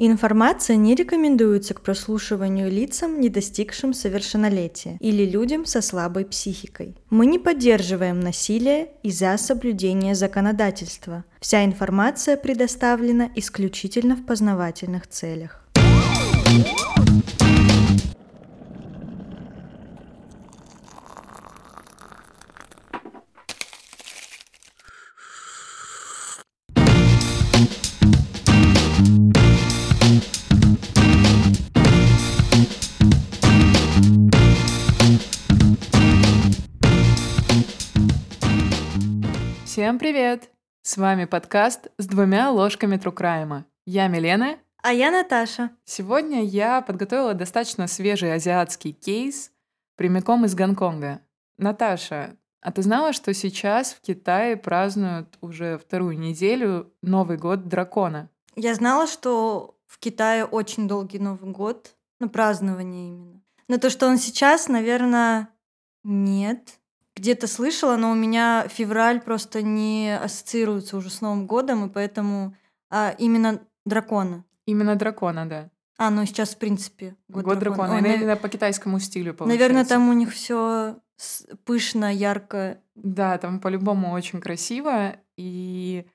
Информация не рекомендуется к прослушиванию лицам, не достигшим совершеннолетия, или людям со слабой психикой. Мы не поддерживаем насилие из-за соблюдения законодательства. Вся информация предоставлена исключительно в познавательных целях. Всем привет! С вами подкаст с двумя ложками Трукрайма. Я Милена. А я Наташа. Сегодня я подготовила достаточно свежий азиатский кейс прямиком из Гонконга. Наташа, а ты знала, что сейчас в Китае празднуют уже вторую неделю Новый год дракона? Я знала, что в Китае очень долгий Новый год, ну, празднование именно. Но то, что он сейчас, наверное, нет где-то слышала, но у меня февраль просто не ассоциируется уже с Новым годом, и поэтому а, именно дракона. Именно дракона, да. А, ну сейчас, в принципе, год, год дракона. дракона. Ой, именно нав... по китайскому стилю получается. Наверное, там у них все пышно, ярко. Да, там по-любому очень красиво. И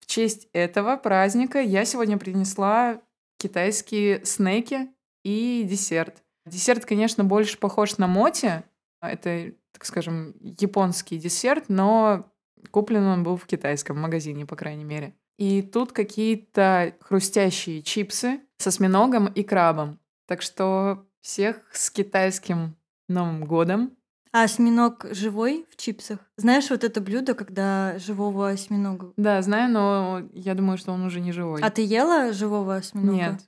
в честь этого праздника я сегодня принесла китайские снеки и десерт. Десерт, конечно, больше похож на моти. Это так скажем, японский десерт, но куплен он был в китайском магазине, по крайней мере. И тут какие-то хрустящие чипсы со осьминогом и крабом. Так что всех с китайским Новым годом. А осьминог живой в чипсах? Знаешь вот это блюдо, когда живого осьминога? Да, знаю, но я думаю, что он уже не живой. А ты ела живого осьминога? Нет,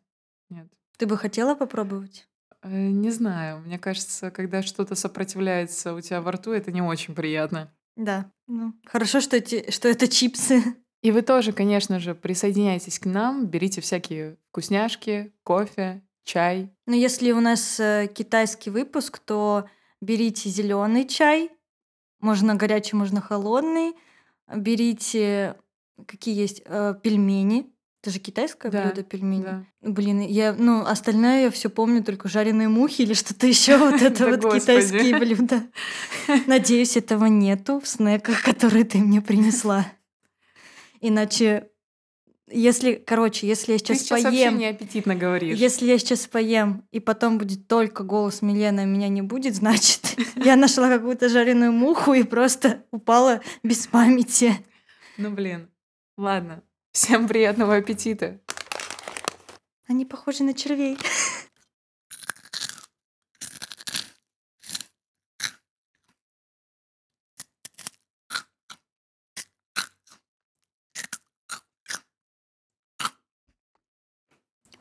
нет. Ты бы хотела попробовать? Э, не знаю. Мне кажется, когда что-то сопротивляется у тебя во рту, это не очень приятно. Да. Ну, хорошо, что, эти, что это чипсы. И вы тоже, конечно же, присоединяйтесь к нам, берите всякие вкусняшки, кофе, чай. Но если у нас э, китайский выпуск, то берите зеленый чай, можно горячий, можно холодный. Берите какие есть э, пельмени, это же китайское да, блюдо пельмени. Да. Блин, я, ну, остальное я все помню, только жареные мухи или что-то еще. Вот это вот китайские блюда. Надеюсь, этого нету в снеках, которые ты мне принесла. Иначе если, короче, если я сейчас, Ты сейчас поем... неаппетитно говоришь. Если я сейчас поем, и потом будет только голос Милены, а меня не будет, значит, я нашла какую-то жареную муху и просто упала без памяти. Ну, блин. Ладно, Всем приятного аппетита. Они похожи на червей.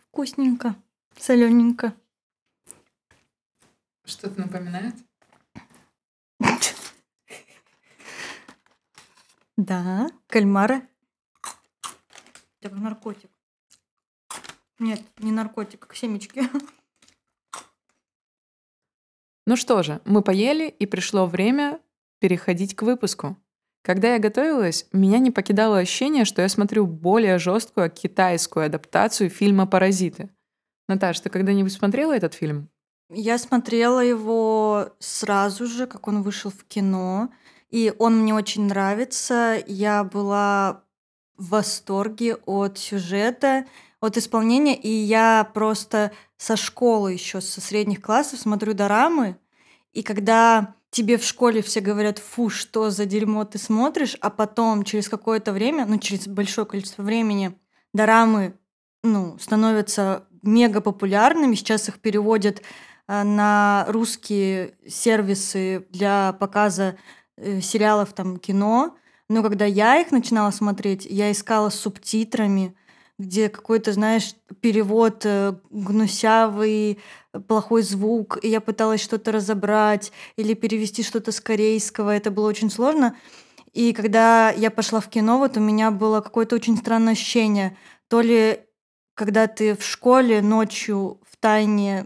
Вкусненько, солененько. Что-то напоминает? Да, кальмара это наркотик. Нет, не наркотик, как семечки. Ну что же, мы поели, и пришло время переходить к выпуску. Когда я готовилась, меня не покидало ощущение, что я смотрю более жесткую китайскую адаптацию фильма «Паразиты». Наташ, ты когда-нибудь смотрела этот фильм? Я смотрела его сразу же, как он вышел в кино, и он мне очень нравится. Я была в восторге от сюжета, от исполнения, и я просто со школы еще, со средних классов смотрю дорамы, и когда тебе в школе все говорят, фу, что за дерьмо ты смотришь, а потом через какое-то время, ну, через большое количество времени, дорамы, ну, становятся мега популярными, сейчас их переводят э, на русские сервисы для показа э, сериалов, там, кино, но когда я их начинала смотреть, я искала с субтитрами, где какой-то, знаешь, перевод э, гнусявый, плохой звук, и я пыталась что-то разобрать или перевести что-то с корейского. Это было очень сложно. И когда я пошла в кино, вот у меня было какое-то очень странное ощущение. То ли когда ты в школе ночью в тайне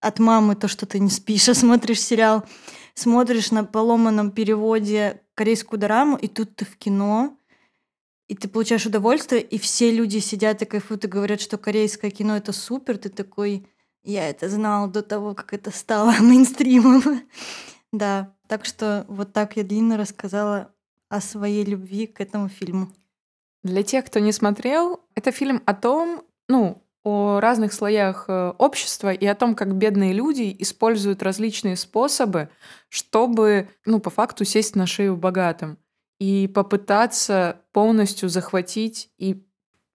от мамы то, что ты не спишь, а смотришь сериал, смотришь на поломанном переводе корейскую дораму, и тут ты в кино, и ты получаешь удовольствие, и все люди сидят и кайфуют и говорят, что корейское кино это супер, ты такой, я это знал до того, как это стало мейнстримом. да, так что вот так я длинно рассказала о своей любви к этому фильму. Для тех, кто не смотрел, это фильм о том, ну, о разных слоях э, общества и о том, как бедные люди используют различные способы, чтобы, ну, по факту сесть на шею богатым и попытаться полностью захватить и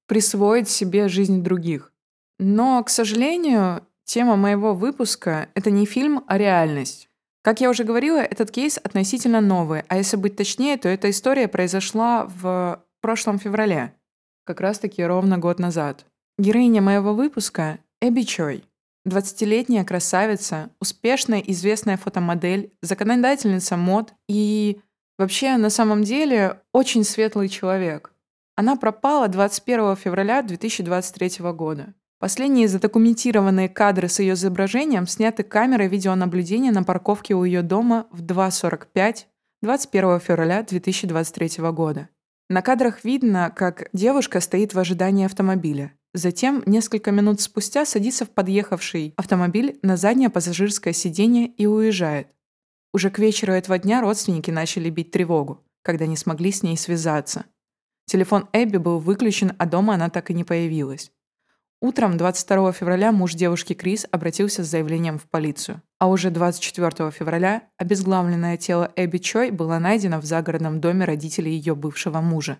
присвоить себе жизнь других. Но, к сожалению, тема моего выпуска — это не фильм, а реальность. Как я уже говорила, этот кейс относительно новый, а если быть точнее, то эта история произошла в прошлом феврале, как раз-таки ровно год назад. Героиня моего выпуска — Эбби Чой. 20-летняя красавица, успешная известная фотомодель, законодательница мод и вообще на самом деле очень светлый человек. Она пропала 21 февраля 2023 года. Последние задокументированные кадры с ее изображением сняты камерой видеонаблюдения на парковке у ее дома в 2.45 21 февраля 2023 года. На кадрах видно, как девушка стоит в ожидании автомобиля. Затем, несколько минут спустя, садится в подъехавший автомобиль на заднее пассажирское сиденье и уезжает. Уже к вечеру этого дня родственники начали бить тревогу, когда не смогли с ней связаться. Телефон Эбби был выключен, а дома она так и не появилась. Утром 22 февраля муж девушки Крис обратился с заявлением в полицию. А уже 24 февраля обезглавленное тело Эбби Чой было найдено в загородном доме родителей ее бывшего мужа.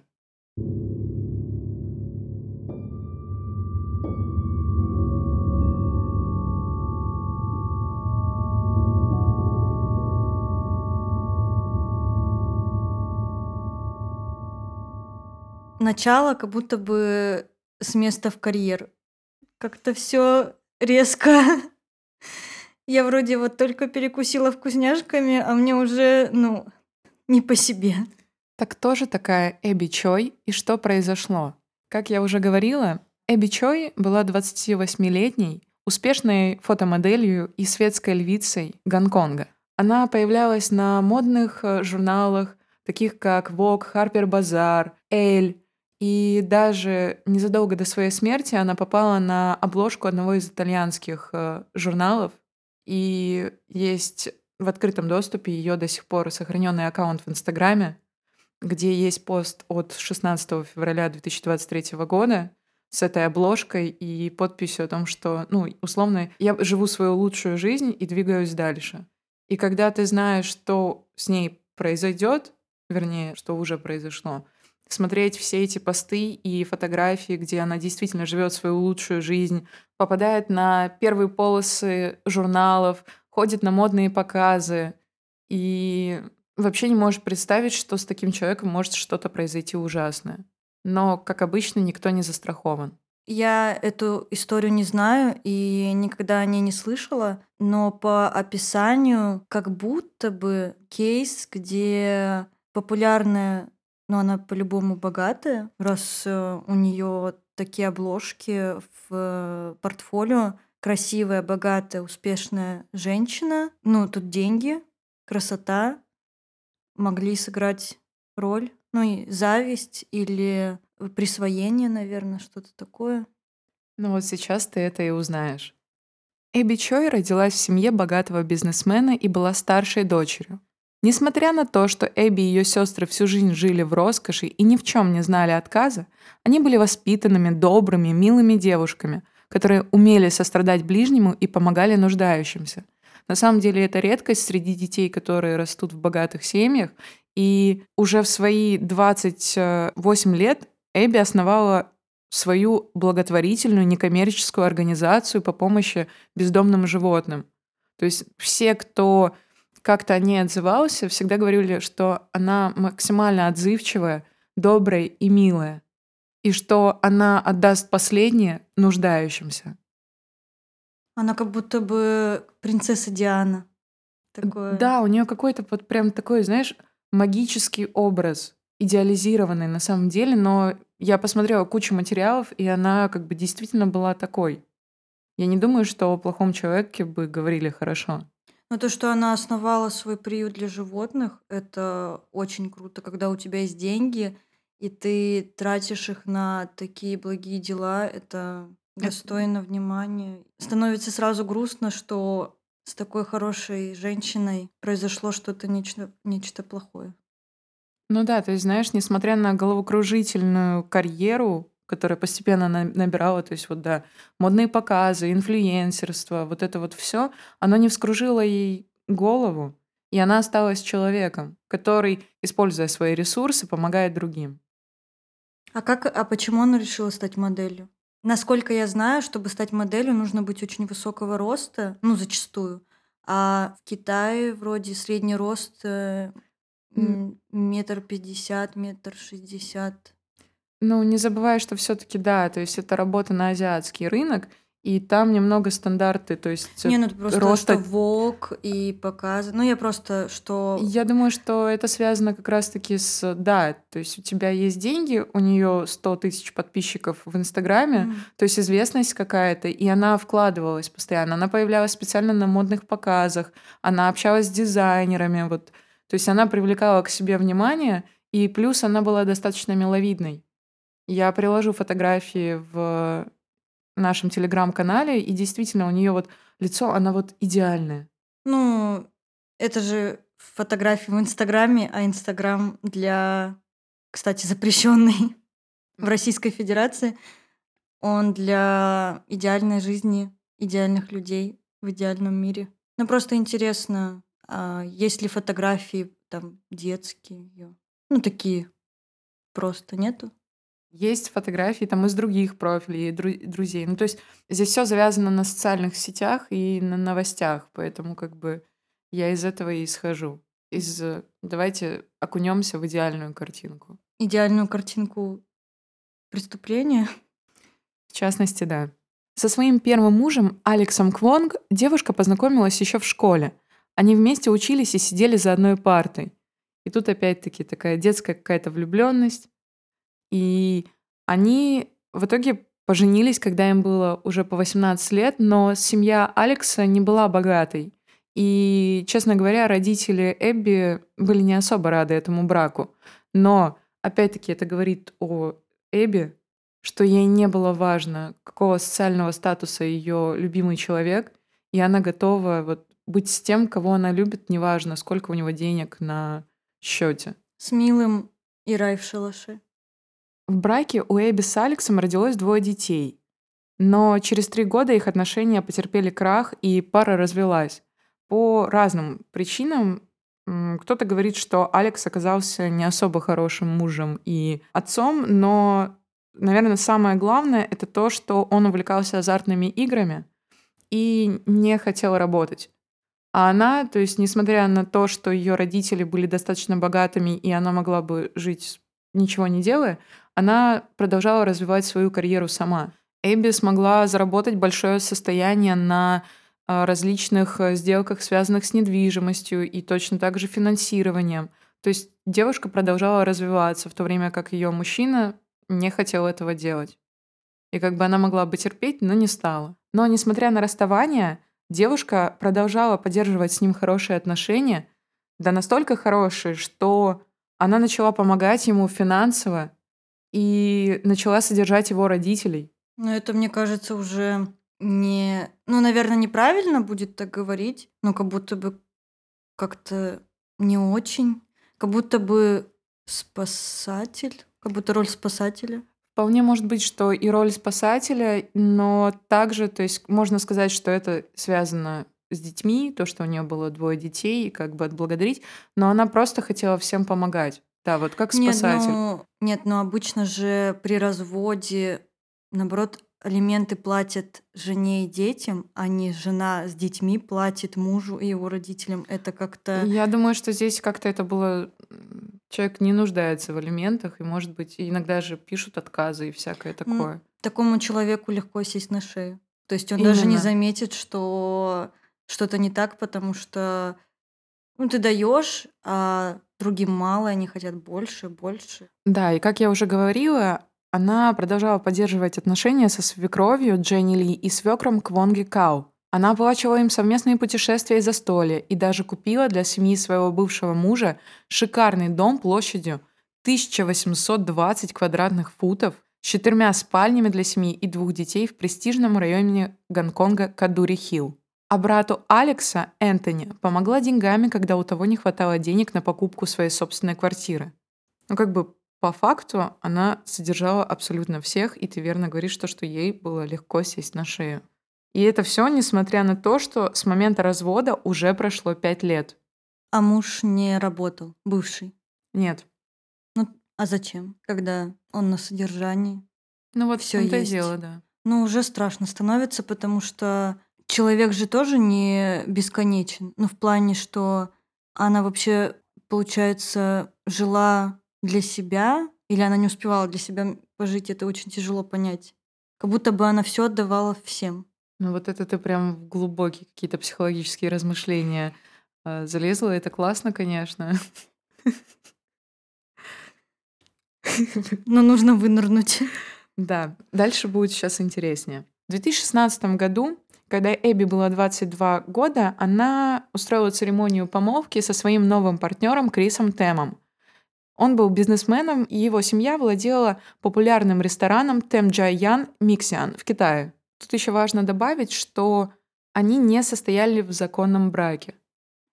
Начало как будто бы с места в карьер. Как-то все резко. Я вроде вот только перекусила вкусняшками, а мне уже, ну, не по себе. Так тоже такая Эбби Чой, и что произошло? Как я уже говорила, Эбби Чой была 28-летней, успешной фотомоделью и светской львицей Гонконга. Она появлялась на модных э, журналах, таких как Vogue, Harper Bazaar, Elle, и даже незадолго до своей смерти она попала на обложку одного из итальянских э, журналов. И есть в открытом доступе ее до сих пор сохраненный аккаунт в Инстаграме, где есть пост от 16 февраля 2023 года с этой обложкой и подписью о том, что, ну, условно, я живу свою лучшую жизнь и двигаюсь дальше. И когда ты знаешь, что с ней произойдет, вернее, что уже произошло, смотреть все эти посты и фотографии, где она действительно живет свою лучшую жизнь, попадает на первые полосы журналов, ходит на модные показы и вообще не можешь представить, что с таким человеком может что-то произойти ужасное. Но, как обычно, никто не застрахован. Я эту историю не знаю и никогда о ней не слышала, но по описанию как будто бы кейс, где популярная но она по-любому богатая, раз э, у нее такие обложки в э, портфолио. Красивая, богатая, успешная женщина. Ну, тут деньги, красота могли сыграть роль. Ну и зависть или присвоение, наверное, что-то такое. Ну вот сейчас ты это и узнаешь. Эбби Чой родилась в семье богатого бизнесмена и была старшей дочерью. Несмотря на то, что Эбби и ее сестры всю жизнь жили в роскоши и ни в чем не знали отказа, они были воспитанными, добрыми, милыми девушками, которые умели сострадать ближнему и помогали нуждающимся. На самом деле это редкость среди детей, которые растут в богатых семьях, и уже в свои 28 лет Эбби основала свою благотворительную некоммерческую организацию по помощи бездомным животным. То есть все, кто как-то о ней отзывался, всегда говорили, что она максимально отзывчивая, добрая и милая, и что она отдаст последнее нуждающимся. Она как будто бы принцесса Диана. Такое. Да, у нее какой-то вот прям такой, знаешь, магический образ, идеализированный на самом деле, но я посмотрела кучу материалов, и она как бы действительно была такой. Я не думаю, что о плохом человеке бы говорили хорошо. Но то, что она основала свой приют для животных, это очень круто, когда у тебя есть деньги, и ты тратишь их на такие благие дела, это Это достойно внимания. Становится сразу грустно, что с такой хорошей женщиной произошло что-то нечто, нечто плохое. Ну да, то есть, знаешь, несмотря на головокружительную карьеру, которая постепенно на- набирала, то есть вот да, модные показы, инфлюенсерство, вот это вот все, оно не вскружило ей голову, и она осталась человеком, который, используя свои ресурсы, помогает другим. А как, а почему она решила стать моделью? Насколько я знаю, чтобы стать моделью, нужно быть очень высокого роста, ну, зачастую. А в Китае вроде средний рост э, метр пятьдесят, метр шестьдесят. Ну, не забывай, что все-таки да, то есть это работа на азиатский рынок, и там немного стандарты, то есть Не, ну это просто что роста Vogue и показы. Ну, я просто, что... Я думаю, что это связано как раз-таки с... Да, то есть у тебя есть деньги, у нее 100 тысяч подписчиков в Инстаграме, М. то есть известность какая-то, и она вкладывалась постоянно. Она появлялась специально на модных показах, она общалась с дизайнерами, вот. То есть она привлекала к себе внимание, и плюс она была достаточно миловидной. Я приложу фотографии в нашем телеграм-канале, и действительно у нее вот лицо, она вот идеальное. Ну, это же фотографии в Инстаграме, а Инстаграм для, кстати, запрещенный в Российской Федерации. Он для идеальной жизни, идеальных людей в идеальном мире. Ну, просто интересно, а есть ли фотографии там детские? Ну, такие просто нету? Есть фотографии там из других профилей, дру- друзей. Ну, то есть здесь все завязано на социальных сетях и на новостях, поэтому как бы я из этого и исхожу. Из э, давайте окунемся в идеальную картинку. Идеальную картинку преступления? В частности, да. Со своим первым мужем Алексом Квонг девушка познакомилась еще в школе. Они вместе учились и сидели за одной партой. И тут опять-таки такая детская какая-то влюбленность. И они в итоге поженились, когда им было уже по 18 лет, но семья Алекса не была богатой. И, честно говоря, родители Эбби были не особо рады этому браку. Но, опять-таки, это говорит о Эбби, что ей не было важно, какого социального статуса ее любимый человек, и она готова вот быть с тем, кого она любит, неважно, сколько у него денег на счете. С милым и рай в шалаше. В браке у Эбби с Алексом родилось двое детей. Но через три года их отношения потерпели крах, и пара развелась. По разным причинам. Кто-то говорит, что Алекс оказался не особо хорошим мужем и отцом, но, наверное, самое главное — это то, что он увлекался азартными играми и не хотел работать. А она, то есть, несмотря на то, что ее родители были достаточно богатыми, и она могла бы жить ничего не делая, она продолжала развивать свою карьеру сама. Эбби смогла заработать большое состояние на а, различных э, сделках, связанных с недвижимостью и точно так же финансированием. То есть девушка продолжала развиваться, в то время как ее мужчина не хотел этого делать. И как бы она могла бы терпеть, но не стала. Но несмотря на расставание, девушка продолжала поддерживать с ним хорошие отношения, да настолько хорошие, что она начала помогать ему финансово и начала содержать его родителей. Но это, мне кажется, уже не... Ну, наверное, неправильно будет так говорить, но как будто бы как-то не очень. Как будто бы спасатель, как будто роль спасателя. Вполне может быть, что и роль спасателя, но также, то есть можно сказать, что это связано с детьми, то, что у нее было двое детей, и как бы отблагодарить, но она просто хотела всем помогать. Да, вот как Нет, спасатель. ну, нет, но обычно же при разводе, наоборот, алименты платят жене и детям, а не жена с детьми платит мужу и его родителям. Это как-то... Я думаю, что здесь как-то это было... Человек не нуждается в алиментах, и, может быть, иногда же пишут отказы и всякое такое. Такому человеку легко сесть на шею. То есть он даже не Именно. заметит, что что-то не так, потому что ну, ты даешь, а другим мало, они хотят больше, больше. Да, и как я уже говорила, она продолжала поддерживать отношения со свекровью Дженни Ли и свекром Квонги Кау. Она оплачивала им совместные путешествия и застолья и даже купила для семьи своего бывшего мужа шикарный дом площадью 1820 квадратных футов с четырьмя спальнями для семьи и двух детей в престижном районе Гонконга Кадури-Хилл. А брату Алекса, Энтони, помогла деньгами, когда у того не хватало денег на покупку своей собственной квартиры. Ну, как бы по факту она содержала абсолютно всех, и ты верно говоришь, то, что ей было легко сесть на шею. И это все, несмотря на то, что с момента развода уже прошло пять лет. А муж не работал, бывший? Нет. Ну, а зачем, когда он на содержании? Ну вот все это дело, да. Ну, уже страшно становится, потому что человек же тоже не бесконечен. Ну, в плане, что она вообще, получается, жила для себя, или она не успевала для себя пожить, это очень тяжело понять. Как будто бы она все отдавала всем. Ну вот это ты прям в глубокие какие-то психологические размышления э, залезла. Это классно, конечно. Но нужно вынырнуть. Да, дальше будет сейчас интереснее. В 2016 году, когда Эбби была 22 года, она устроила церемонию помолвки со своим новым партнером Крисом Темом. Он был бизнесменом, и его семья владела популярным рестораном Тем Ян Миксиан в Китае. Тут еще важно добавить, что они не состояли в законном браке.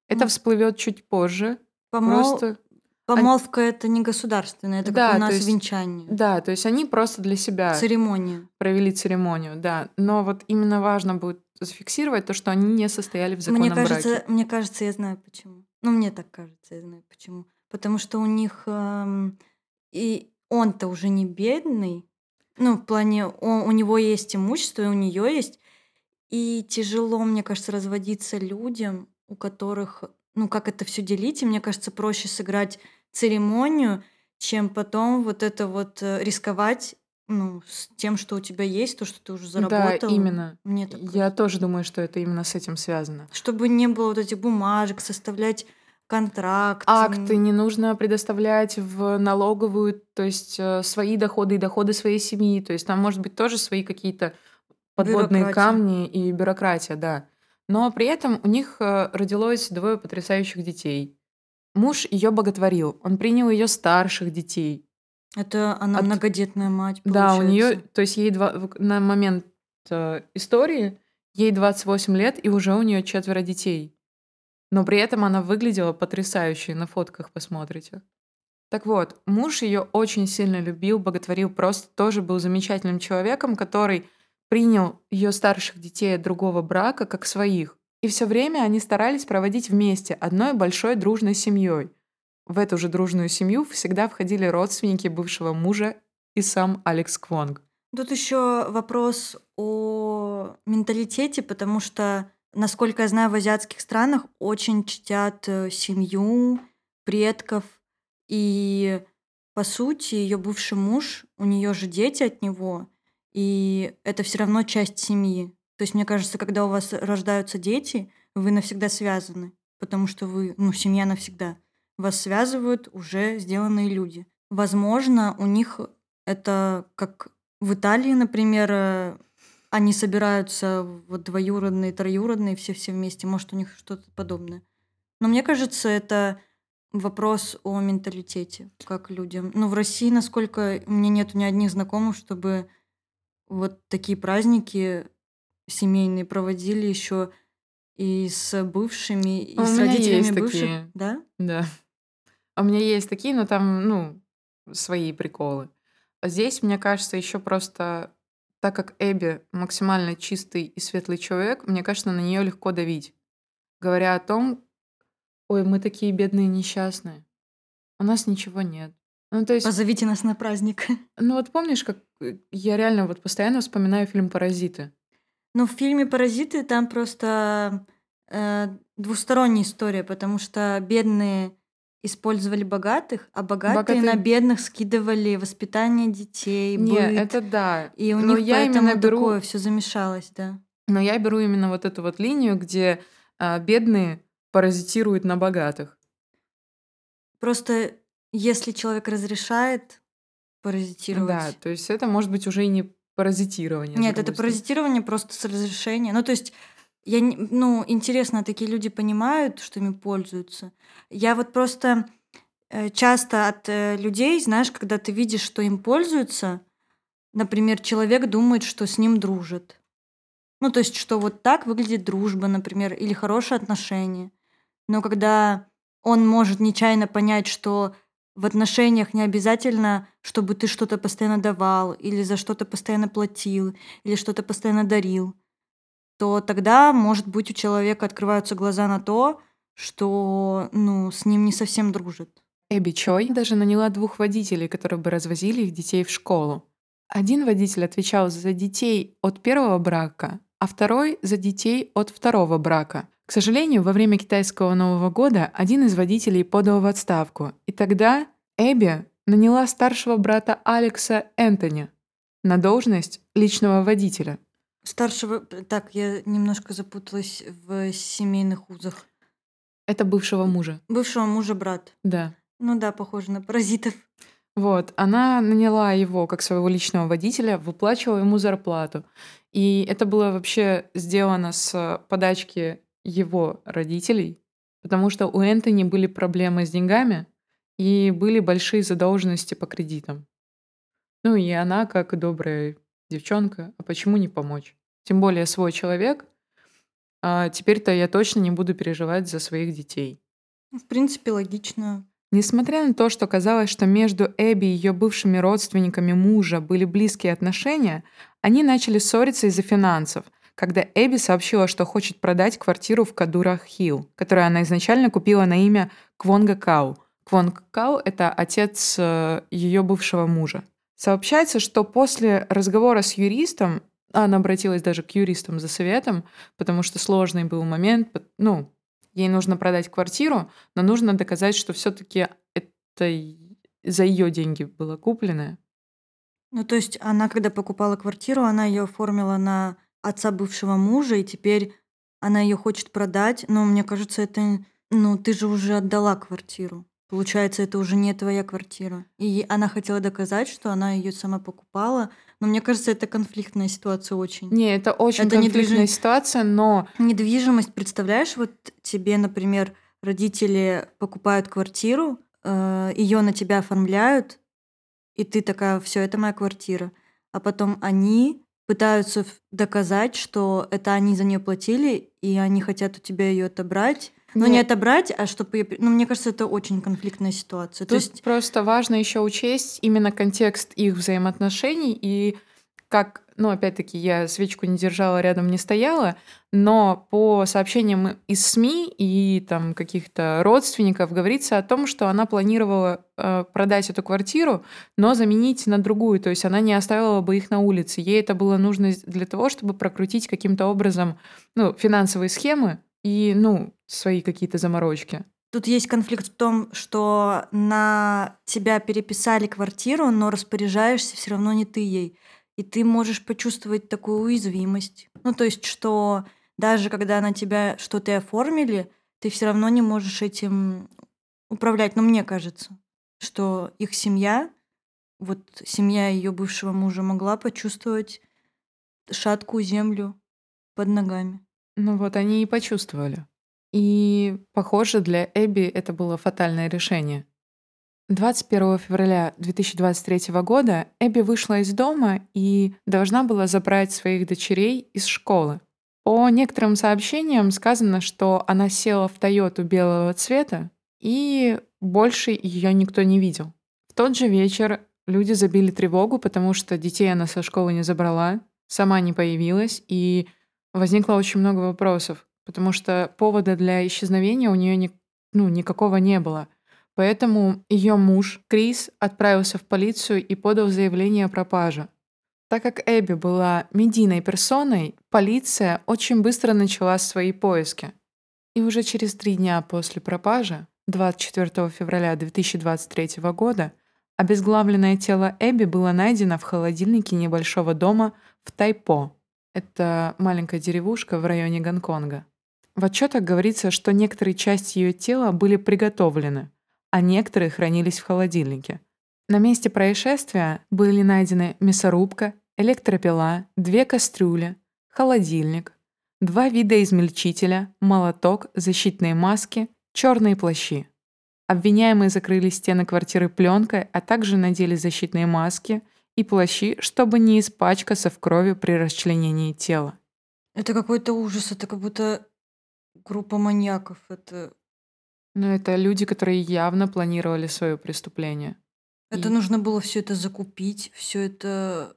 Это всплывет чуть позже. Помол... Просто... Помолвка они... это не государственная, это да, как у нас есть, венчание. Да, то есть они просто для себя церемонию провели церемонию, да. Но вот именно важно будет зафиксировать то, что они не состояли в законном мне кажется, браке. Мне кажется, я знаю почему. Ну, мне так кажется, я знаю почему потому что у них эм, и он-то уже не бедный, ну, в плане, он, у него есть имущество, и у нее есть, и тяжело, мне кажется, разводиться людям, у которых, ну, как это все делить, и мне кажется, проще сыграть церемонию, чем потом вот это вот э, рисковать ну, с тем, что у тебя есть, то, что ты уже заработал. Да, именно. Мне так Я тоже думаю, что это именно с этим связано. Чтобы не было вот этих бумажек, составлять контракт. Акты не нужно предоставлять в налоговую, то есть э, свои доходы и доходы своей семьи. То есть там может быть тоже свои какие-то подводные бюрократия. камни и бюрократия, да. Но при этом у них э, родилось двое потрясающих детей. Муж ее боготворил, он принял ее старших детей. Это она От... многодетная мать. Да, у нее, то есть ей два, на момент э, истории ей 28 лет, и уже у нее четверо детей. Но при этом она выглядела потрясающе, на фотках посмотрите. Так вот, муж ее очень сильно любил, боготворил, просто тоже был замечательным человеком, который принял ее старших детей от другого брака как своих. И все время они старались проводить вместе, одной большой дружной семьей. В эту же дружную семью всегда входили родственники бывшего мужа и сам Алекс Квонг. Тут еще вопрос о менталитете, потому что Насколько я знаю, в азиатских странах очень чтят э, семью, предков. И, по сути, ее бывший муж, у нее же дети от него, и это все равно часть семьи. То есть, мне кажется, когда у вас рождаются дети, вы навсегда связаны, потому что вы, ну, семья навсегда. Вас связывают уже сделанные люди. Возможно, у них это как в Италии, например, э, они собираются вот двоюродные, троюродные, все-все вместе. Может, у них что-то подобное. Но мне кажется, это вопрос о менталитете, как людям. Ну, в России, насколько меня нет ни одних знакомых, чтобы вот такие праздники семейные проводили еще и с бывшими, и а с родителями бывших. Такие. Да? Да. А у меня есть такие, но там, ну, свои приколы. А здесь, мне кажется, еще просто так как Эбби максимально чистый и светлый человек, мне кажется, на нее легко давить. Говоря о том, ой, мы такие бедные несчастные, у нас ничего нет. Ну, то есть... Позовите нас на праздник. Ну вот помнишь, как э, я реально вот постоянно вспоминаю фильм «Паразиты». Ну, в фильме «Паразиты» там просто э, двусторонняя история, потому что бедные использовали богатых, а богатые Богатые... на бедных скидывали воспитание детей, Не, это да. И у Но них я поэтому именно беру... такое все замешалось, да. Но я беру именно вот эту вот линию, где а, бедные паразитируют на богатых. Просто если человек разрешает паразитировать. Да, то есть это может быть уже и не паразитирование. Нет, это паразитирование просто с разрешения. Ну, то есть я, ну, интересно, такие люди понимают, что ими пользуются. Я вот просто э, часто от э, людей, знаешь, когда ты видишь, что им пользуются, например, человек думает, что с ним дружит. Ну, то есть, что вот так выглядит дружба, например, или хорошие отношения. Но когда он может нечаянно понять, что в отношениях не обязательно, чтобы ты что-то постоянно давал, или за что-то постоянно платил, или что-то постоянно дарил, то тогда, может быть, у человека открываются глаза на то, что ну, с ним не совсем дружит. Эбби Чой даже наняла двух водителей, которые бы развозили их детей в школу. Один водитель отвечал за детей от первого брака, а второй за детей от второго брака. К сожалению, во время китайского Нового года один из водителей подал в отставку, и тогда Эбби наняла старшего брата Алекса Энтони на должность личного водителя. Старшего... Так, я немножко запуталась в семейных узах. Это бывшего мужа. Бывшего мужа брат. Да. Ну да, похоже на паразитов. Вот, она наняла его как своего личного водителя, выплачивала ему зарплату. И это было вообще сделано с подачки его родителей, потому что у Энтони были проблемы с деньгами и были большие задолженности по кредитам. Ну и она, как добрая девчонка, а почему не помочь? Тем более свой человек, а теперь-то я точно не буду переживать за своих детей. Ну, в принципе, логично. Несмотря на то, что казалось, что между Эбби и ее бывшими родственниками мужа были близкие отношения, они начали ссориться из-за финансов, когда Эбби сообщила, что хочет продать квартиру в Кадурах-Хилл, которую она изначально купила на имя Квонга Кау. Квонг Кау — это отец э, ее бывшего мужа. Сообщается, что после разговора с юристом, она обратилась даже к юристам за советом, потому что сложный был момент, ну, ей нужно продать квартиру, но нужно доказать, что все-таки это за ее деньги было куплено. Ну, то есть она, когда покупала квартиру, она ее оформила на отца бывшего мужа, и теперь она ее хочет продать, но мне кажется, это, ну, ты же уже отдала квартиру. Получается, это уже не твоя квартира. И она хотела доказать, что она ее сама покупала. Но мне кажется, это конфликтная ситуация очень. Не, это очень это конфликтная недвижим... ситуация, но... Недвижимость, представляешь, вот тебе, например, родители покупают квартиру, э, ее на тебя оформляют, и ты такая, все, это моя квартира. А потом они пытаются доказать, что это они за нее платили, и они хотят у тебя ее отобрать. Ну, не отобрать, а чтобы... Ну, мне кажется, это очень конфликтная ситуация. То есть просто важно еще учесть именно контекст их взаимоотношений и как, ну, опять-таки, я свечку не держала, рядом не стояла, но по сообщениям из СМИ и там каких-то родственников говорится о том, что она планировала э, продать эту квартиру, но заменить на другую, то есть она не оставила бы их на улице. Ей это было нужно для того, чтобы прокрутить каким-то образом, ну, финансовые схемы и, ну, свои какие-то заморочки. Тут есть конфликт в том, что на тебя переписали квартиру, но распоряжаешься все равно не ты ей и ты можешь почувствовать такую уязвимость. Ну, то есть, что даже когда на тебя что-то оформили, ты все равно не можешь этим управлять. Но мне кажется, что их семья, вот семья ее бывшего мужа могла почувствовать шаткую землю под ногами. Ну вот они и почувствовали. И, похоже, для Эбби это было фатальное решение. 21 февраля 2023 года Эбби вышла из дома и должна была забрать своих дочерей из школы. По некоторым сообщениям сказано, что она села в Тойоту белого цвета, и больше ее никто не видел. В тот же вечер люди забили тревогу, потому что детей она со школы не забрала, сама не появилась, и возникло очень много вопросов, потому что повода для исчезновения у нее ни, ну, никакого не было — Поэтому ее муж, Крис, отправился в полицию и подал заявление о пропаже. Так как Эбби была медийной персоной, полиция очень быстро начала свои поиски. И уже через три дня после пропажи, 24 февраля 2023 года, обезглавленное тело Эбби было найдено в холодильнике небольшого дома в Тайпо. Это маленькая деревушка в районе Гонконга. В отчетах говорится, что некоторые части ее тела были приготовлены, а некоторые хранились в холодильнике. На месте происшествия были найдены мясорубка, электропила, две кастрюли, холодильник, два вида измельчителя, молоток, защитные маски, черные плащи. Обвиняемые закрыли стены квартиры пленкой, а также надели защитные маски и плащи, чтобы не испачкаться в крови при расчленении тела. Это какой-то ужас, это как будто группа маньяков. Это, Но это люди, которые явно планировали свое преступление. это И нужно было все это закупить, все это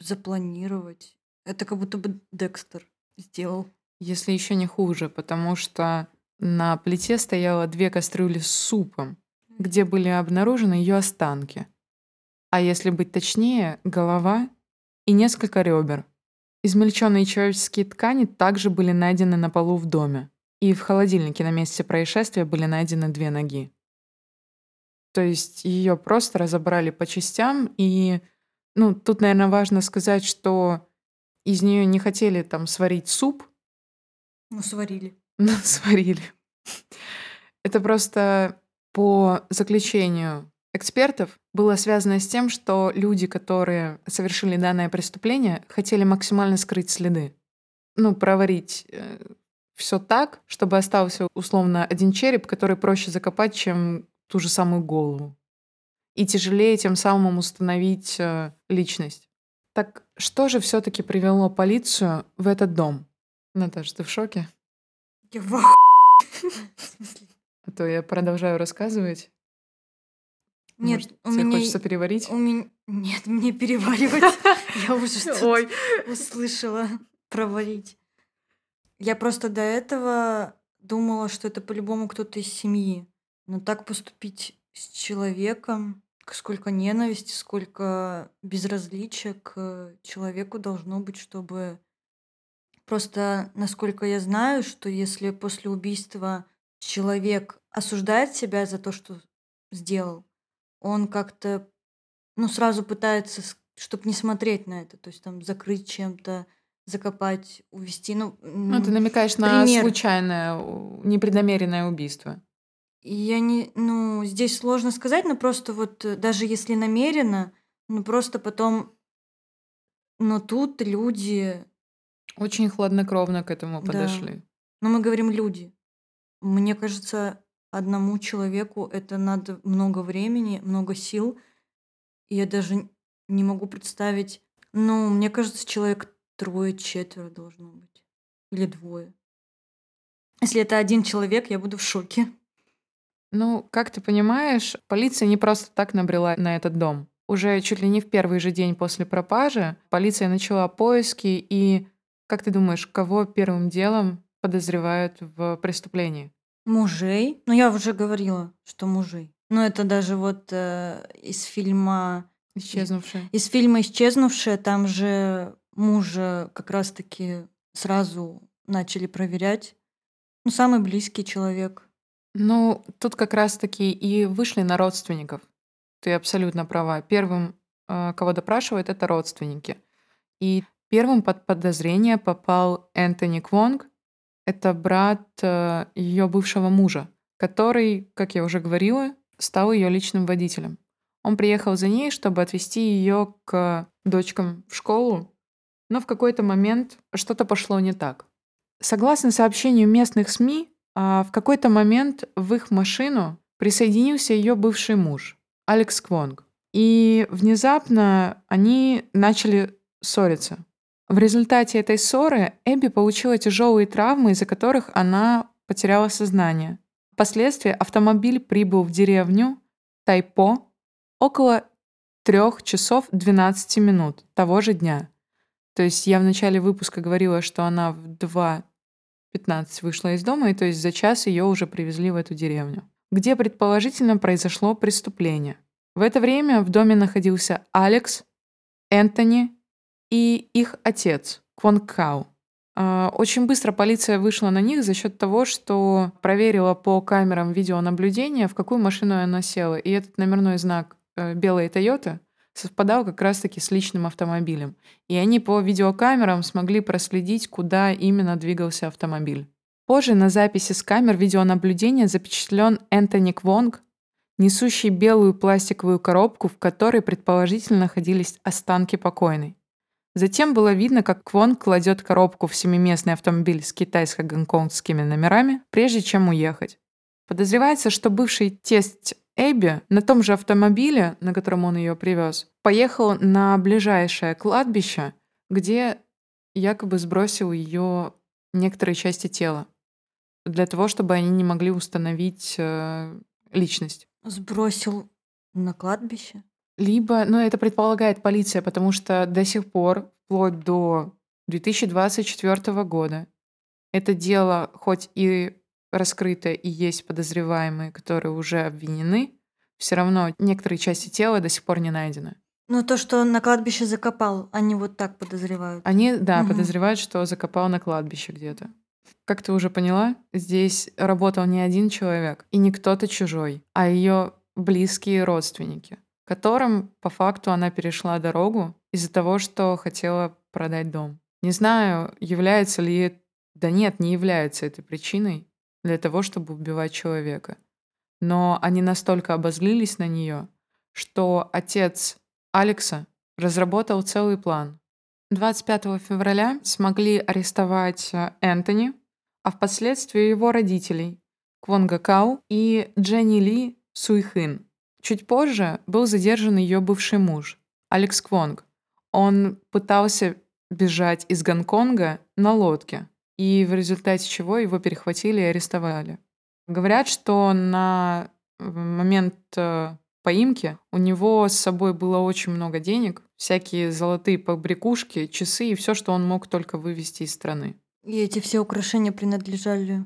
запланировать. Это как будто бы Декстер сделал. если еще не хуже, потому что на плите стояло две кастрюли с супом, где были обнаружены ее останки. А если быть точнее, голова и несколько ребер. Измельченные человеческие ткани также были найдены на полу в доме. И в холодильнике на месте происшествия были найдены две ноги. То есть ее просто разобрали по частям, и ну, тут, наверное, важно сказать, что из нее не хотели там сварить суп, Ну, сварили. но сварили. Это просто по заключению экспертов было связано с тем, что люди, которые совершили данное преступление, хотели максимально скрыть следы. Ну, проварить все так, чтобы остался условно один череп, который проще закопать, чем ту же самую голову. И тяжелее тем самым установить э, личность. Так что же все-таки привело полицию в этот дом? Наташа, ты в шоке? Я в? А то я продолжаю рассказывать. Нет, Может, у тебе меня... хочется переварить? У меня... Нет, мне переваривать. Я уже что-то услышала. Проварить. Я просто до этого думала, что это по-любому кто-то из семьи. Но так поступить с человеком, сколько ненависти, сколько безразличия к человеку должно быть, чтобы... Просто, насколько я знаю, что если после убийства человек осуждает себя за то, что сделал, он как-то, ну, сразу пытается, чтобы не смотреть на это, то есть там закрыть чем-то, закопать, увести. Ну, Ну, ты намекаешь на пример. случайное, непреднамеренное убийство. Я не, ну, здесь сложно сказать, но просто вот э, даже если намеренно, ну просто потом, но тут люди, Очень хладнокровно к этому да, подошли. но мы говорим люди. Мне кажется, одному человеку это надо много времени, много сил, и я даже не могу представить, ну, мне кажется, человек трое-четверо должно быть, или двое. Если это один человек, я буду в шоке. Ну, как ты понимаешь, полиция не просто так набрела на этот дом. Уже чуть ли не в первый же день после пропажи полиция начала поиски, и как ты думаешь, кого первым делом подозревают в преступлении? Мужей. Ну, я уже говорила, что мужей. Но это даже вот э, из фильма... и- Исчезнувшие. Из фильма «Исчезнувшая» там же мужа как раз-таки сразу начали проверять. Ну, самый близкий человек. Ну, тут как раз-таки и вышли на родственников. Ты абсолютно права. Первым, э, кого допрашивают, это родственники. И первым под подозрение попал Энтони Квонг. Это брат ее бывшего мужа, который, как я уже говорила, стал ее личным водителем. Он приехал за ней, чтобы отвезти ее к дочкам в школу, но в какой-то момент что-то пошло не так. Согласно сообщению местных СМИ, а, в какой-то момент в их машину присоединился ее бывший муж, Алекс Квонг. И внезапно они начали ссориться. В результате этой ссоры Эбби получила тяжелые травмы, из-за которых она потеряла сознание. Впоследствии автомобиль прибыл в деревню Тайпо около 3 часов 12 минут того же дня. То есть я в начале выпуска говорила, что она в 2.15 вышла из дома, и то есть за час ее уже привезли в эту деревню, где предположительно произошло преступление. В это время в доме находился Алекс, Энтони и их отец, Квон Кау. А, Очень быстро полиция вышла на них за счет того, что проверила по камерам видеонаблюдения, в какую машину она села. И этот номерной знак э, белой Тойоты совпадал как раз-таки с личным автомобилем. И они по видеокамерам смогли проследить, куда именно двигался автомобиль. Позже на записи с камер видеонаблюдения запечатлен Энтони Квонг, несущий белую пластиковую коробку, в которой предположительно находились останки покойной. Затем было видно, как Квонг кладет коробку в семиместный автомобиль с китайско-гонконгскими номерами, прежде чем уехать. Подозревается, что бывший тесть Эбби на том же автомобиле, на котором он ее привез, поехал на ближайшее кладбище, где якобы сбросил ее некоторые части тела для того, чтобы они не могли установить э, личность. Сбросил на кладбище? Либо, ну это предполагает полиция, потому что до сих пор, вплоть до 2024 года, это дело хоть и раскрыто и есть подозреваемые, которые уже обвинены, все равно некоторые части тела до сих пор не найдены. Ну, то, что на кладбище закопал, они вот так подозревают. Они, да, угу. подозревают, что закопал на кладбище где-то. Как ты уже поняла, здесь работал не один человек и не кто-то чужой, а ее близкие родственники, которым по факту она перешла дорогу из-за того, что хотела продать дом. Не знаю, является ли... Да нет, не является этой причиной для того, чтобы убивать человека. Но они настолько обозлились на нее, что отец Алекса разработал целый план. 25 февраля смогли арестовать э, Энтони, а впоследствии его родителей Квонга Кау и Дженни Ли Суйхин. Чуть позже был задержан ее бывший муж, Алекс Квонг. Он пытался бежать из Гонконга на лодке, и в результате чего его перехватили и арестовали. Говорят, что на момент э, поимки у него с собой было очень много денег, всякие золотые побрякушки, часы и все, что он мог только вывести из страны. И эти все украшения принадлежали?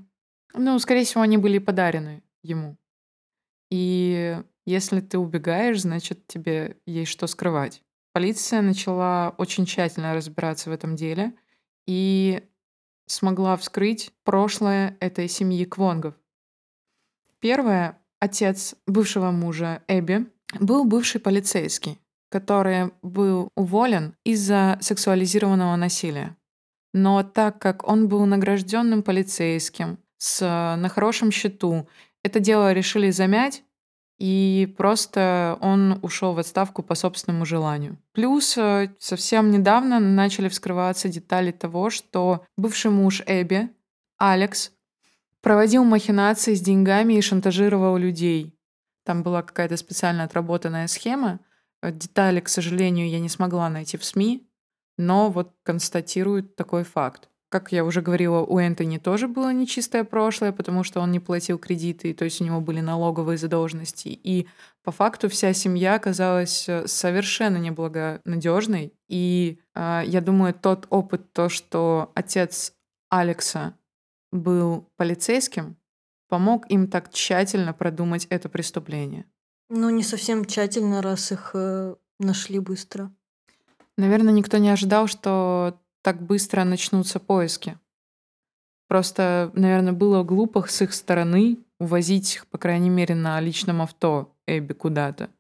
Ну, скорее всего, они были подарены ему. И если ты убегаешь, значит, тебе есть что скрывать. Полиция начала очень тщательно разбираться в этом деле и смогла вскрыть прошлое этой семьи Квонгов. Первое Отец бывшего мужа Эбби был бывший полицейский, который был уволен из-за сексуализированного насилия. Но так как он был награжденным полицейским, с, на хорошем счету, это дело решили замять, и просто он ушел в отставку по собственному желанию. Плюс э, совсем недавно начали вскрываться детали того, что бывший муж Эбби, Алекс, проводил махинации с деньгами и шантажировал людей. Там была какая-то специально отработанная схема. Детали, к сожалению, я не смогла найти в СМИ, но вот констатируют такой факт. Как я уже говорила, у Энтони тоже было нечистое прошлое, потому что он не платил кредиты, то есть у него были налоговые задолженности. И по факту вся семья оказалась э, совершенно неблагонадежной. И э, я думаю, тот опыт, то, что отец Алекса был полицейским, помог им так тщательно продумать это преступление. Ну, не совсем тщательно, раз их э, нашли быстро. Наверное, никто не ожидал, что так быстро начнутся поиски. Просто, наверное, было глупо с их стороны увозить их, по крайней мере, на личном авто Эбби куда-то.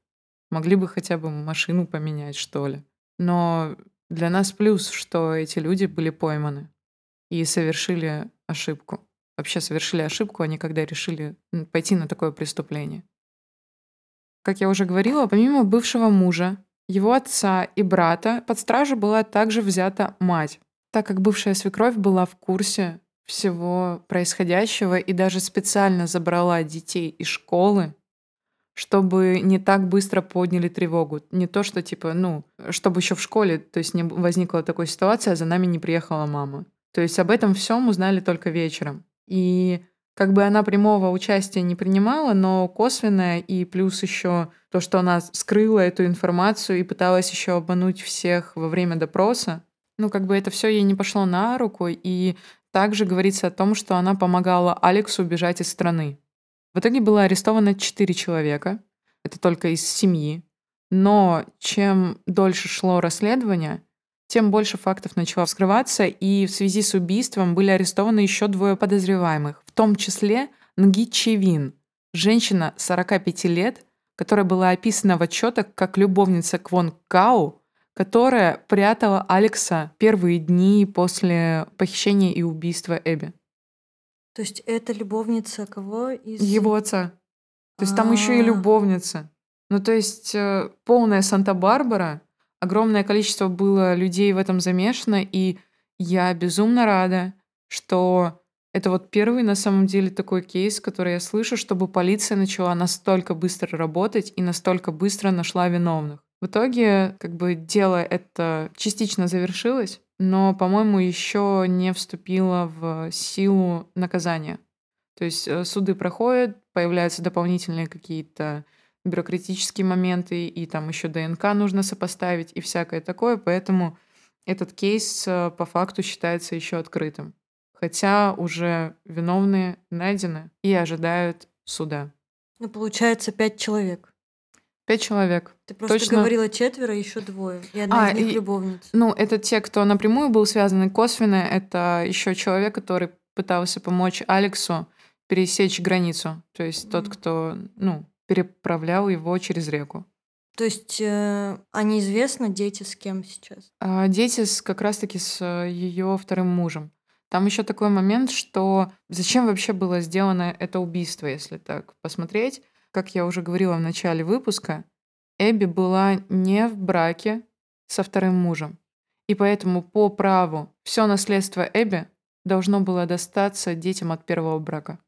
Могли бы хотя бы машину поменять, что ли. Но для нас плюс, что эти люди были пойманы и совершили ошибку. Вообще совершили ошибку, они когда решили пойти на такое преступление. Как я уже говорила, помимо бывшего мужа, его отца и брата под стражу была также взята мать, так как бывшая свекровь была в курсе всего происходящего и даже специально забрала детей из школы, чтобы не так быстро подняли тревогу. Не то, что типа, ну, чтобы еще в школе, то есть не возникла такой ситуация, а за нами не приехала мама. То есть об этом всем узнали только вечером. И как бы она прямого участия не принимала, но косвенное и плюс еще то, что она скрыла эту информацию и пыталась еще обмануть всех во время допроса, ну как бы это все ей не пошло на руку, и также говорится о том, что она помогала Алексу убежать из страны. В итоге было арестовано 4 человека, это только из семьи, но чем дольше шло расследование, тем больше фактов начало вскрываться, и в связи с убийством были арестованы еще двое подозреваемых, том числе Нги Чевин, женщина 45 лет, которая была описана в отчетах как любовница Квон Кау, которая прятала Алекса первые дни после похищения и убийства Эбби. То есть это любовница кого из... Его отца. То есть там еще и а. любовница. Ну, то есть э, полная Санта-Барбара, огромное количество было людей в этом замешано, и я безумно рада, что Это вот первый, на самом деле, такой кейс, который я слышу, чтобы полиция начала настолько быстро работать и настолько быстро нашла виновных. В итоге, как бы дело это частично завершилось, но, по-моему, еще не вступило в силу наказания. То есть э, суды проходят, появляются дополнительные какие-то бюрократические моменты, и там еще ДНК нужно сопоставить и всякое такое, поэтому этот кейс э, по факту считается еще открытым. Хотя уже виновные найдены и ожидают суда. Ну, получается, пять человек. Пять человек. Ты просто Точно. говорила четверо, еще двое. И одна А, из них и- любовница. Ну, это те, кто напрямую был связан, и косвенно это еще человек, который пытался помочь Алексу пересечь границу. То есть тот, Мгм. кто, ну, переправлял его через реку. То есть, э, а неизвестно, дети с кем сейчас? А дети с, как раз-таки с ее вторым мужем. Там еще такой момент, что зачем вообще было сделано это убийство, если так посмотреть. Как я уже говорила в начале выпуска, Эбби была не в браке со вторым мужем. И поэтому по праву все наследство Эбби должно было достаться детям от первого брака,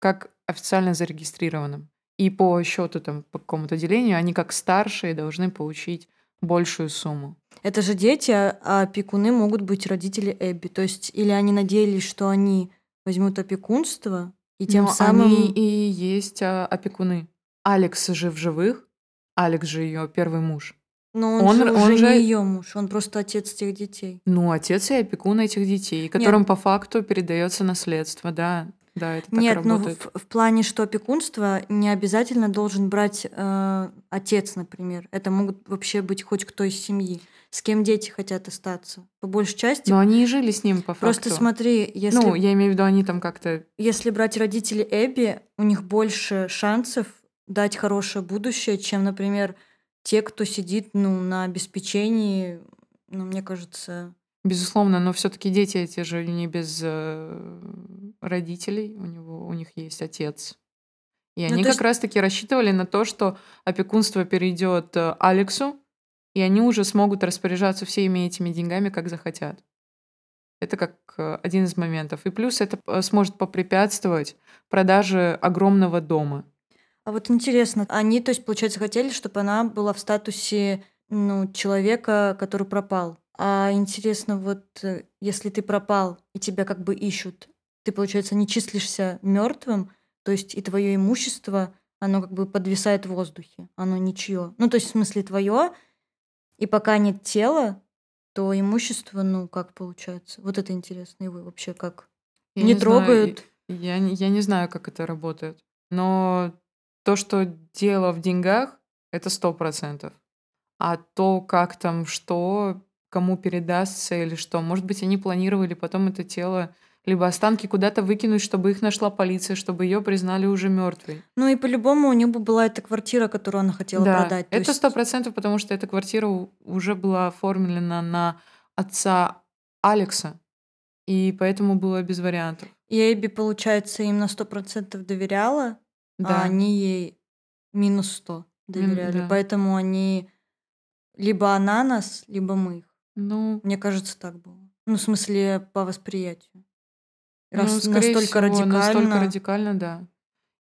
как официально зарегистрированным. И по счету там по какому-то делению они как старшие должны получить большую сумму. Это же дети, а а опекуны могут быть родители Эбби. То есть, или они надеялись, что они возьмут опекунство, и тем Но самым... они и есть а, опекуны. Алекс же в живых. Алекс же ее первый муж. Но он, он- же он уже же- не ее муж, он просто отец тех детей. Ну, отец и опекун этих детей, которым по факту передается наследство, да. Да, это так Нет, ну работает. в, в плане, что опекунство не обязательно должен брать э, отец, например. Это могут вообще быть хоть кто из семьи. С кем дети хотят остаться. По большей части. Но они и жили с ним по факту. Просто смотри, если, Ну, я имею в виду, они там как-то... если брать родителей Эбби, у них больше шансов дать хорошее будущее, чем, например, те, кто сидит ну, на обеспечении, ну, мне кажется, Безусловно, но все-таки дети эти же не без э, родителей, у него у них есть отец. И Ну, они как есть- раз-таки рассчитывали на то, что опекунство перейдет э, Алексу, и они уже смогут распоряжаться всеми этими деньгами, как захотят. Это как э, один из моментов. И плюс это э, сможет попрепятствовать продаже огромного дома. А вот интересно, они, то есть, получается, хотели, чтобы она была в статусе ну, человека, который пропал. А интересно, вот э, если ты пропал и тебя как бы ищут, ты, получается, не числишься мертвым, то есть и твое имущество, оно как бы подвисает в воздухе, оно ничье. Ну, то есть, в смысле, твое, и пока нет тела, то имущество, ну, как получается? Вот это интересно. И вы вообще как? Я не знаю, трогают? и- я, не- я не знаю, как это работает. Но то, что дело в деньгах, это сто процентов. А то, как там, что, кому передастся или что. Может быть, они планировали потом это тело, либо останки куда-то выкинуть, чтобы их нашла полиция, чтобы ее признали уже мертвой. Ну и по-любому у нее бы была эта квартира, которую она хотела да, продать. То это сто процентов, потому что эта квартира уже была оформлена на отца Алекса, и поэтому было без вариантов. И Эбби, получается, им на сто процентов доверяла, Да. а они ей минус 100 доверяли. да. Поэтому они... Либо она нас, либо мы их. Ну, Мне кажется, так было. Ну, в смысле, по восприятию. Ну, Раз скорее настолько всего, радикально. Настолько радикально, да.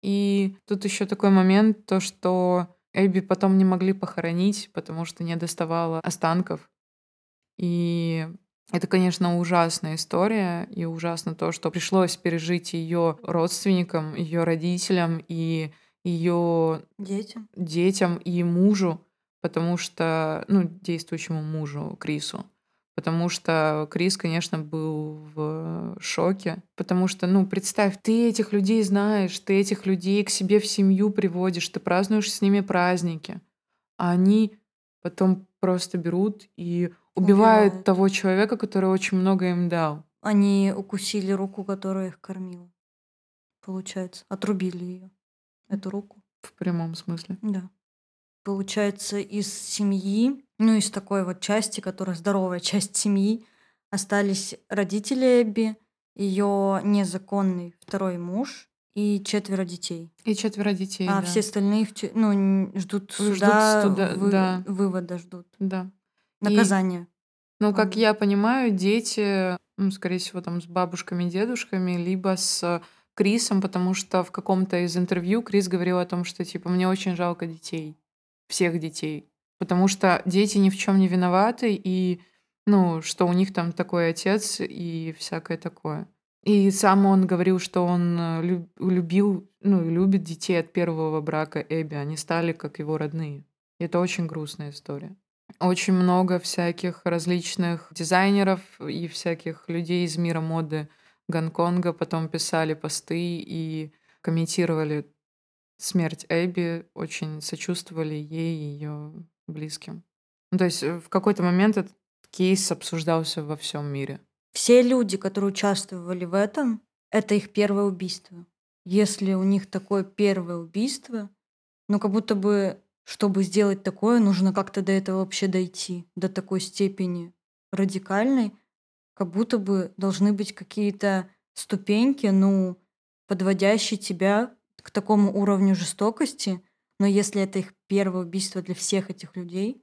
И тут еще такой момент, то, что Эбби потом не могли похоронить, потому что не доставало останков. И это, конечно, ужасная история, и ужасно то, что пришлось пережить ее родственникам, ее родителям и ее Детям. детям и мужу, потому что, ну, действующему мужу Крису, потому что Крис, конечно, был в шоке, потому что, ну, представь, ты этих людей знаешь, ты этих людей к себе в семью приводишь, ты празднуешь с ними праздники, а они потом просто берут и убивают Убивают. того человека, который очень много им дал. Они укусили руку, которая их кормила. Получается. Отрубили ее. Эту руку. В прямом смысле. Да. Получается, из семьи, ну, из такой вот части, которая здоровая часть семьи, остались родители Эбби, ее незаконный второй муж и четверо детей. И четверо детей, а да. все остальные ну, ждут Ждут суда, вы- да. вывода ждут. Да. И- Наказание. Ну, как я понимаю, дети ну, скорее всего, там с бабушками, дедушками, либо с Крисом, потому что в каком-то из интервью Крис говорил о том, что типа мне очень жалко детей, всех детей, потому что дети ни в чем не виноваты и ну, что у них там такой отец и всякое такое. И сам он говорил, что он э, любил, ну, любит детей от первого брака Эбби. Они стали как его родные. И это очень грустная история. Очень много всяких различных дизайнеров и всяких людей из мира моды Гонконга потом писали посты и комментировали смерть Эбби, очень сочувствовали ей и ее близким. Ну, то есть э, в какой-то момент этот кейс обсуждался во всем мире. Все люди, которые участвовали в этом, это их первое убийство. Если у них такое первое убийство, ну как будто бы, чтобы сделать такое, нужно как-то до этого вообще дойти, до такой степени радикальной, как будто бы должны быть какие-то ступеньки, ну, подводящие тебя к такому уровню жестокости. Но если это их первое убийство для всех этих людей,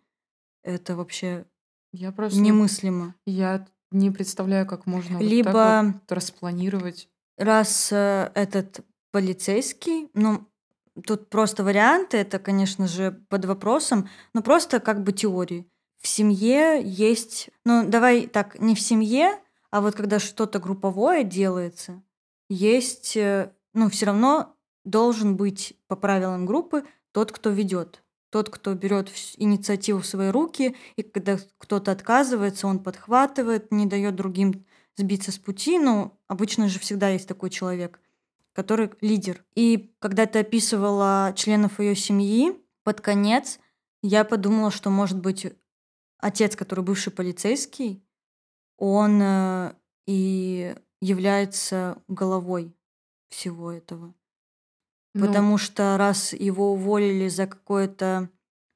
это вообще я просто... немыслимо. Я не представляю, как можно Либо... вот так вот распланировать. Раз э, этот полицейский, ну, тут просто варианты, это, конечно же, под вопросом, но просто как бы теории. В семье есть, ну, давай так, не в семье, а вот когда что-то групповое делается, есть, э, ну, все равно должен быть по правилам группы тот, кто ведет тот, кто берет инициативу в свои руки, и когда кто-то отказывается, он подхватывает, не дает другим сбиться с пути. Ну, обычно же всегда есть такой человек, который лидер. И когда ты описывала членов ее семьи, под конец я подумала, что, может быть, отец, который бывший полицейский, он э, и является головой всего этого. Ну. Потому что раз его уволили за какое-то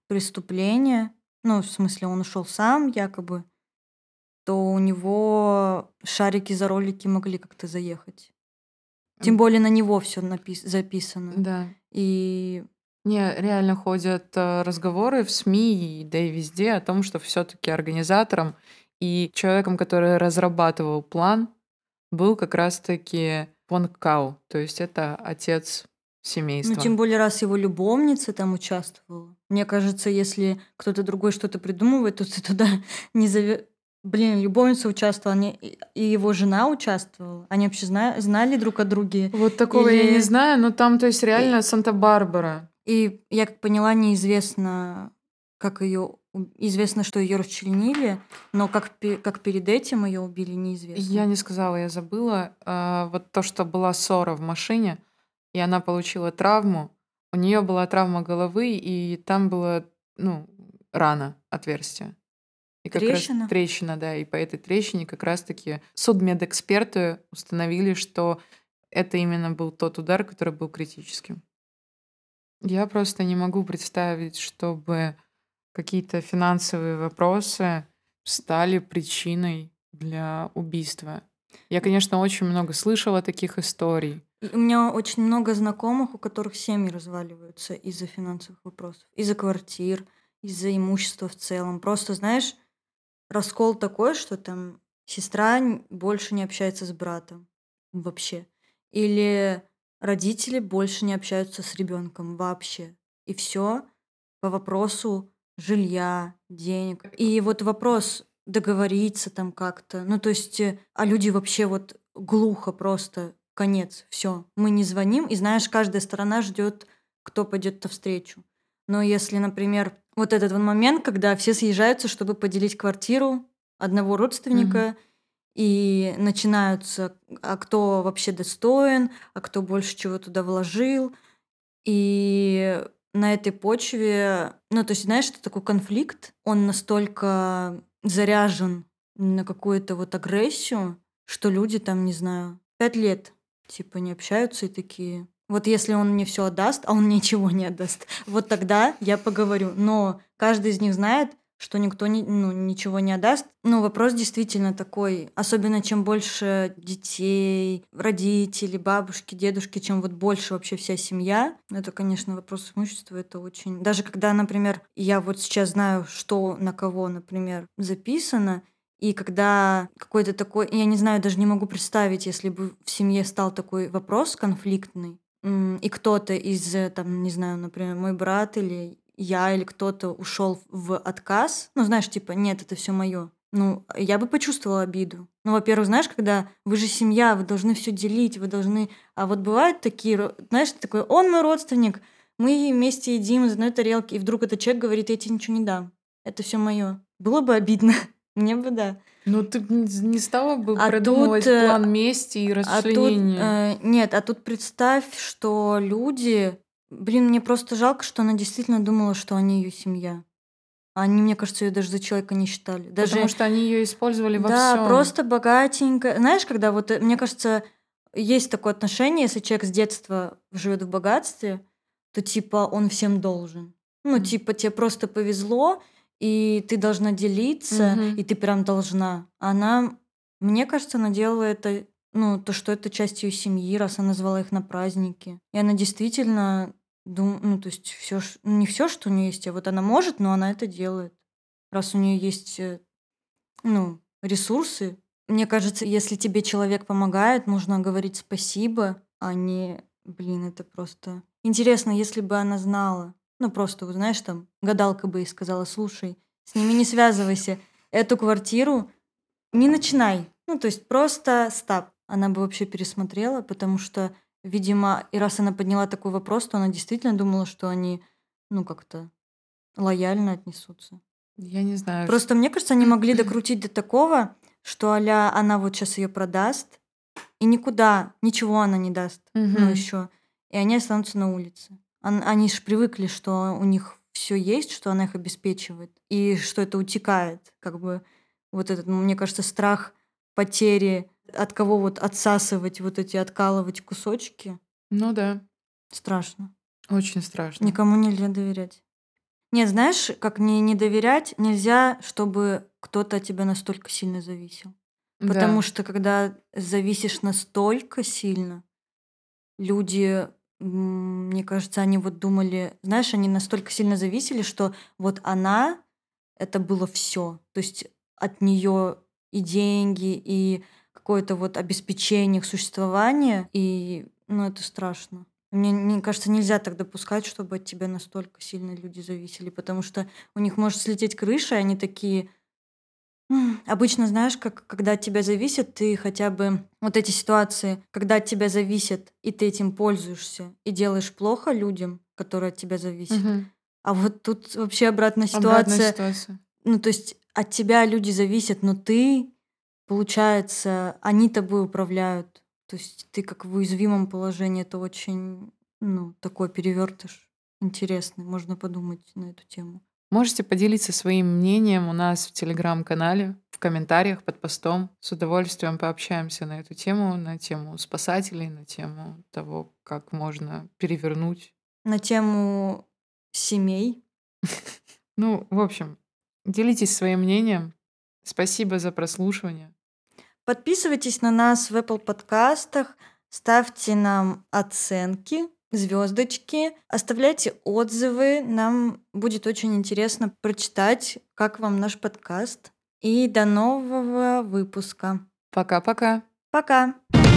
преступление, ну, в смысле, он ушел сам, якобы, то у него шарики за ролики могли как-то заехать. Тем более на него все напис- записано. Да. И Не, реально ходят э, разговоры в СМИ, и да и везде о том, что все-таки организатором и человеком, который разрабатывал план, был как раз-таки Понг Кау, то есть это отец семейства. Ну, тем более, раз его любовница там участвовала. Мне кажется, если кто-то другой что-то придумывает, то ты туда не зовешь. Блин, любовница участвовала, они, и его жена участвовала. Они вообще зна- знали друг о друге. Вот такого Или... я не знаю, но там, то есть, реально и... Санта-Барбара. И я как поняла, неизвестно, как ее известно, что ее расчленили, но как, как перед этим ее убили, неизвестно. Я не сказала, я забыла. А, вот то, что была ссора в машине, и она получила травму. У нее была травма головы, и там была, ну, рана, отверстие. И как трещина? Раз, трещина, да. И по этой трещине как раз-таки судмедэксперты установили, что это именно был тот удар, который был критическим. Я просто не могу представить, чтобы какие-то финансовые вопросы стали причиной для убийства. Я, конечно, очень много слышала таких историй. У меня очень много знакомых, у которых семьи разваливаются из-за финансовых вопросов, из-за квартир, из-за имущества в целом. Просто, знаешь, раскол такой, что там сестра больше не общается с братом вообще. Или родители больше не общаются с ребенком вообще. И все по вопросу жилья, денег. И вот вопрос договориться там как-то. Ну, то есть, э, а люди вообще вот глухо просто конец, все, мы не звоним, и знаешь, каждая сторона ждет, кто пойдет встречу. Но если, например, вот этот вот момент, когда все съезжаются, чтобы поделить квартиру одного родственника, mm-hmm. и начинаются, а кто вообще достоин, а кто больше чего туда вложил, и на этой почве, ну, то есть, знаешь, это такой конфликт, он настолько заряжен на какую-то вот агрессию, что люди там, не знаю, пять лет Типа не общаются и такие. Вот если он мне все отдаст, а он ничего не отдаст, вот тогда я поговорю. Но каждый из них знает, что никто не, ну, ничего не отдаст. Ну, вопрос действительно такой, особенно чем больше детей, родителей, бабушки, дедушки, чем вот больше вообще вся семья. Это, конечно, вопрос имущества, это очень... Даже когда, например, я вот сейчас знаю, что на кого, например, записано, И когда какой-то такой, я не знаю, даже не могу представить, если бы в семье стал такой вопрос конфликтный, и кто-то из, э, там, не знаю, например, мой брат или я или кто-то ушел в отказ, ну, знаешь, типа, нет, это все мое. Ну, я бы почувствовала обиду. Ну, во-первых, знаешь, когда вы же семья, вы должны все делить, вы должны... А вот бывают такие, знаешь, такой, он мой родственник, мы вместе едим из одной тарелки, и вдруг этот человек говорит, я тебе ничего не дам. Это все мое. Было бы обидно. Мне бы да. Ну, ты не стала бы а продумывать тут, э, план мести и расчленения? А тут, э, нет, а тут представь, что люди... Блин, мне просто жалко, что она действительно думала, что они ее семья. Они, мне кажется, ее даже за человека не считали. Даже... Потому что они ее использовали во да, всем. Да, просто богатенькая. Знаешь, когда вот, э, мне кажется, есть такое отношение, если человек с детства живет в богатстве, то типа он всем должен. Ну, mm. типа тебе просто повезло, и ты должна делиться, mm-hmm. и ты прям должна. Она, мне кажется, она делала это, ну, то, что это часть ее семьи, раз она звала их на праздники. И она действительно Дум, ну, то есть все, ну, не все, что у нее есть, а вот она может, но она это делает. Раз у нее есть, э, ну, ресурсы. Мне кажется, если тебе человек помогает, нужно говорить спасибо, а не, блин, это просто... Интересно, если бы она знала, ну, просто, знаешь, там, гадалка бы и сказала, слушай, с ними не связывайся, эту квартиру не начинай. Ну, то есть просто стоп. Она бы вообще пересмотрела, потому что Видимо, и раз она подняла такой вопрос, то она действительно думала, что они, ну, как-то лояльно отнесутся. Я не знаю. Просто мне кажется, они могли докрутить до такого, что аля она вот сейчас ее продаст, и никуда, ничего она не даст, ну, еще. И они останутся на улице. Они же привыкли, что у них все есть, что она их обеспечивает, и что это утекает, как бы вот этот, ну, мне кажется, страх потери от кого вот отсасывать вот эти, откалывать кусочки. Ну да. Страшно. Очень страшно. Никому нельзя доверять. Нет, знаешь, как не, не доверять, нельзя, чтобы кто-то от тебя настолько сильно зависел. Потому да. что когда зависишь настолько сильно, люди, мне кажется, они вот думали, знаешь, они настолько сильно зависели, что вот она, это было все. То есть от нее и деньги, и какое-то вот обеспечение их существования, и, ну, это страшно. Мне, мне кажется, нельзя так допускать, чтобы от тебя настолько сильно люди зависели, потому что у них может слететь крыша, и они такие... Обычно, знаешь, как когда от тебя зависит, ты хотя бы... Вот эти ситуации, когда от тебя зависит, и ты этим пользуешься, и делаешь плохо людям, которые от тебя зависят. Угу. А вот тут вообще обратная ситуация. Обратная ситуация. Ну, то есть от тебя люди зависят, но ты Получается, они тобой управляют. То есть ты как в уязвимом положении. Это очень, ну, такой перевертыш интересный. Можно подумать на эту тему. Можете поделиться своим мнением у нас в телеграм-канале, в комментариях под постом. С удовольствием пообщаемся на эту тему, на тему спасателей, на тему того, как можно перевернуть. На тему семей. Ну, в общем, делитесь своим мнением. Спасибо за прослушивание. Подписывайтесь на нас в Apple подкастах, ставьте нам оценки, звездочки, оставляйте отзывы. Нам будет очень интересно прочитать, как вам наш подкаст. И до нового выпуска. Пока-пока. Пока. -пока. Пока.